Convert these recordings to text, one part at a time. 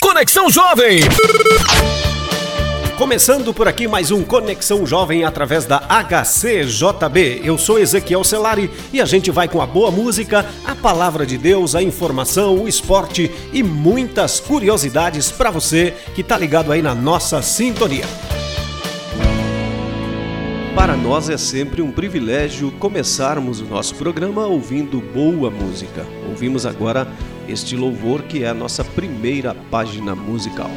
Conexão Jovem. Começando por aqui mais um Conexão Jovem através da HCJB. Eu sou Ezequiel Celari e a gente vai com a boa música, a palavra de Deus, a informação, o esporte e muitas curiosidades para você que tá ligado aí na nossa sintonia. Para nós é sempre um privilégio começarmos o nosso programa ouvindo boa música. Ouvimos agora este louvor que é a nossa primeira página musical.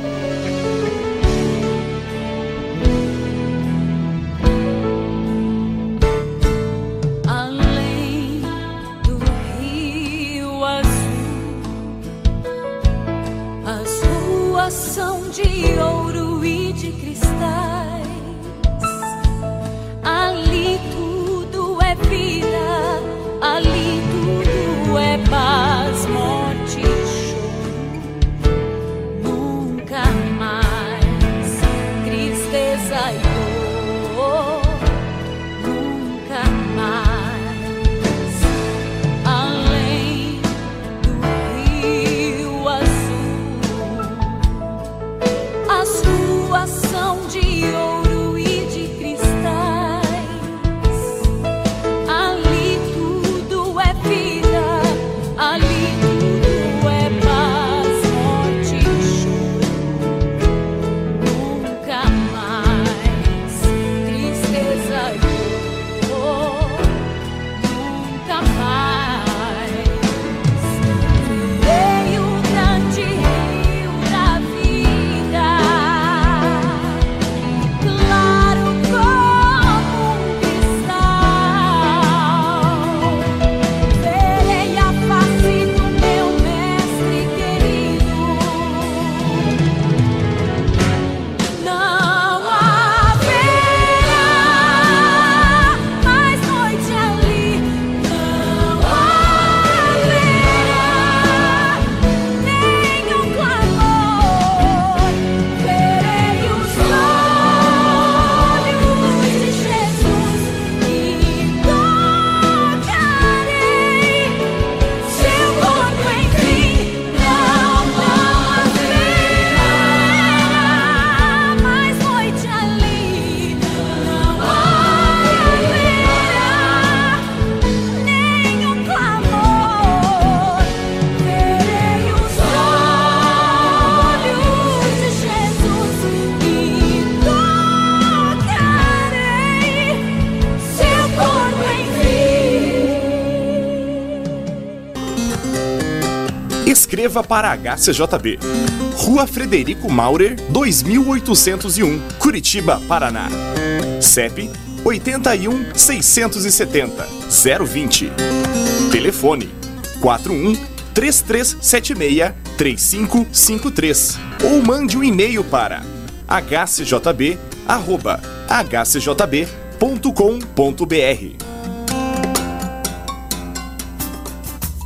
Escreva para HCJB. Rua Frederico Maurer, 2801, Curitiba, Paraná. CEP 81 670 020. Telefone 41 3376 3553 ou mande um e-mail para hcjb@hcjb.com.br.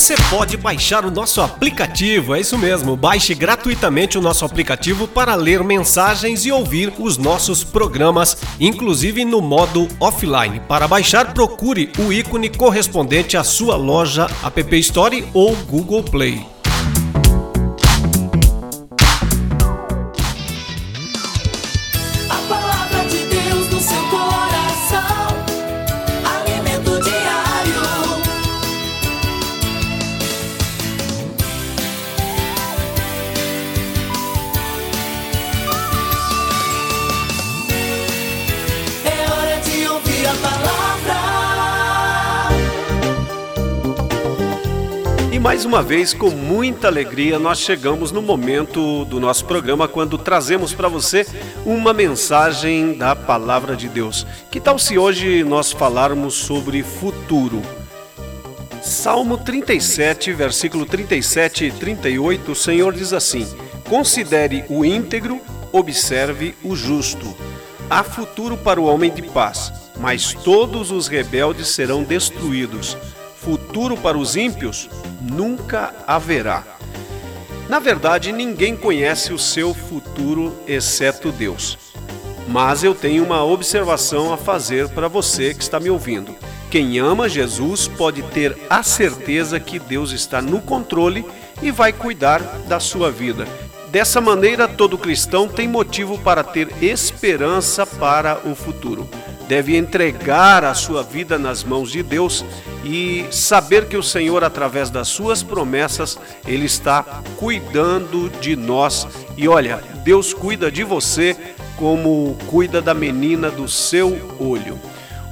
Você pode baixar o nosso aplicativo, é isso mesmo. Baixe gratuitamente o nosso aplicativo para ler mensagens e ouvir os nossos programas, inclusive no modo offline. Para baixar, procure o ícone correspondente à sua loja App Store ou Google Play. Mais uma vez, com muita alegria, nós chegamos no momento do nosso programa quando trazemos para você uma mensagem da Palavra de Deus. Que tal se hoje nós falarmos sobre futuro? Salmo 37, versículo 37 e 38, o Senhor diz assim: Considere o íntegro, observe o justo. Há futuro para o homem de paz, mas todos os rebeldes serão destruídos. Futuro para os ímpios nunca haverá. Na verdade, ninguém conhece o seu futuro exceto Deus. Mas eu tenho uma observação a fazer para você que está me ouvindo. Quem ama Jesus pode ter a certeza que Deus está no controle e vai cuidar da sua vida. Dessa maneira, todo cristão tem motivo para ter esperança para o futuro. Deve entregar a sua vida nas mãos de Deus e saber que o Senhor, através das suas promessas, Ele está cuidando de nós. E olha, Deus cuida de você como cuida da menina do seu olho.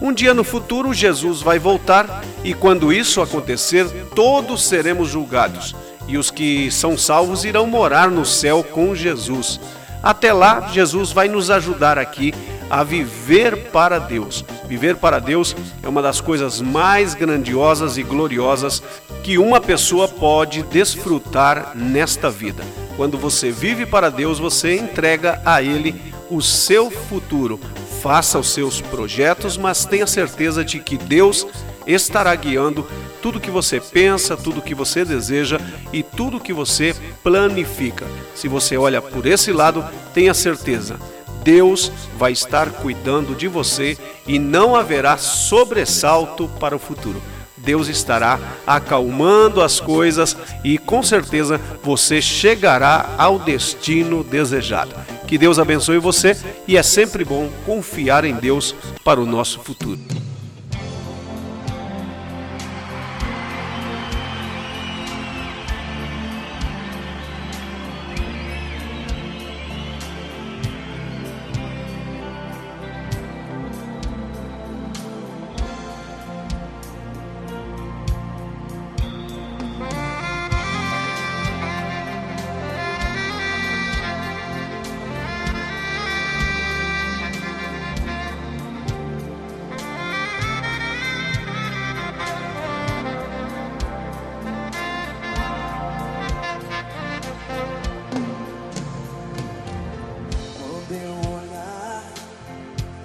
Um dia no futuro, Jesus vai voltar e, quando isso acontecer, todos seremos julgados e os que são salvos irão morar no céu com Jesus. Até lá, Jesus vai nos ajudar aqui a viver para Deus. Viver para Deus é uma das coisas mais grandiosas e gloriosas que uma pessoa pode desfrutar nesta vida. Quando você vive para Deus, você entrega a Ele o seu futuro. Faça os seus projetos, mas tenha certeza de que Deus estará guiando tudo que você pensa, tudo que você deseja e tudo que você planifica. Se você olha por esse lado, tenha certeza, Deus vai estar cuidando de você e não haverá sobressalto para o futuro. Deus estará acalmando as coisas e com certeza você chegará ao destino desejado. Que Deus abençoe você e é sempre bom confiar em Deus para o nosso futuro.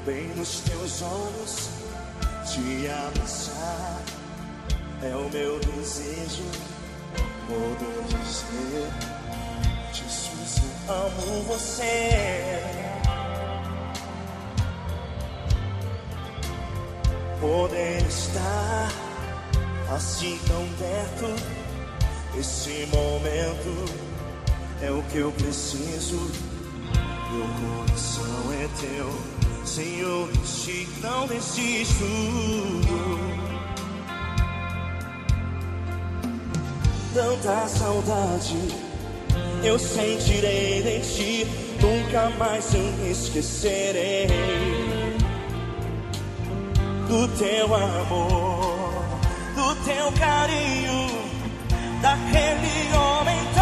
bem nos teus olhos, te abraçar. É o meu desejo poder dizer: Jesus, eu amo você. Poder estar assim tão perto. Esse momento é o que eu preciso. Meu coração é teu tanta saudade eu sentirei de ti, nunca mais eu esquecerei do teu amor, do teu carinho, daquele homem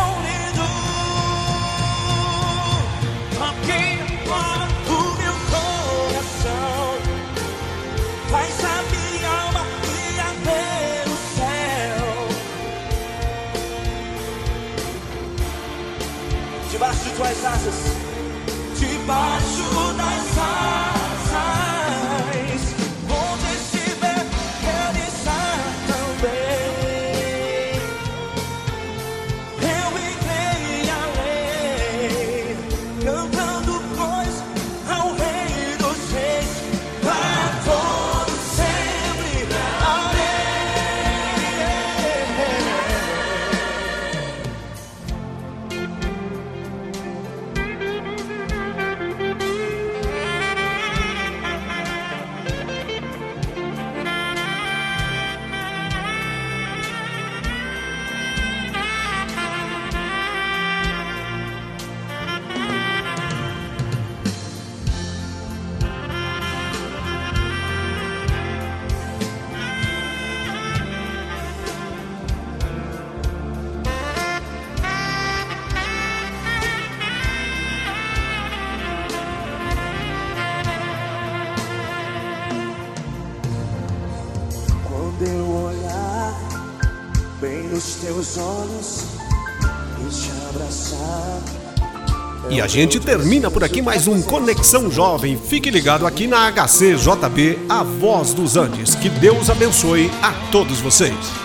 nos teus olhos e te abraçar. E a gente termina por aqui mais um Conexão Jovem. Fique ligado aqui na HCJB, a voz dos Andes. Que Deus abençoe a todos vocês.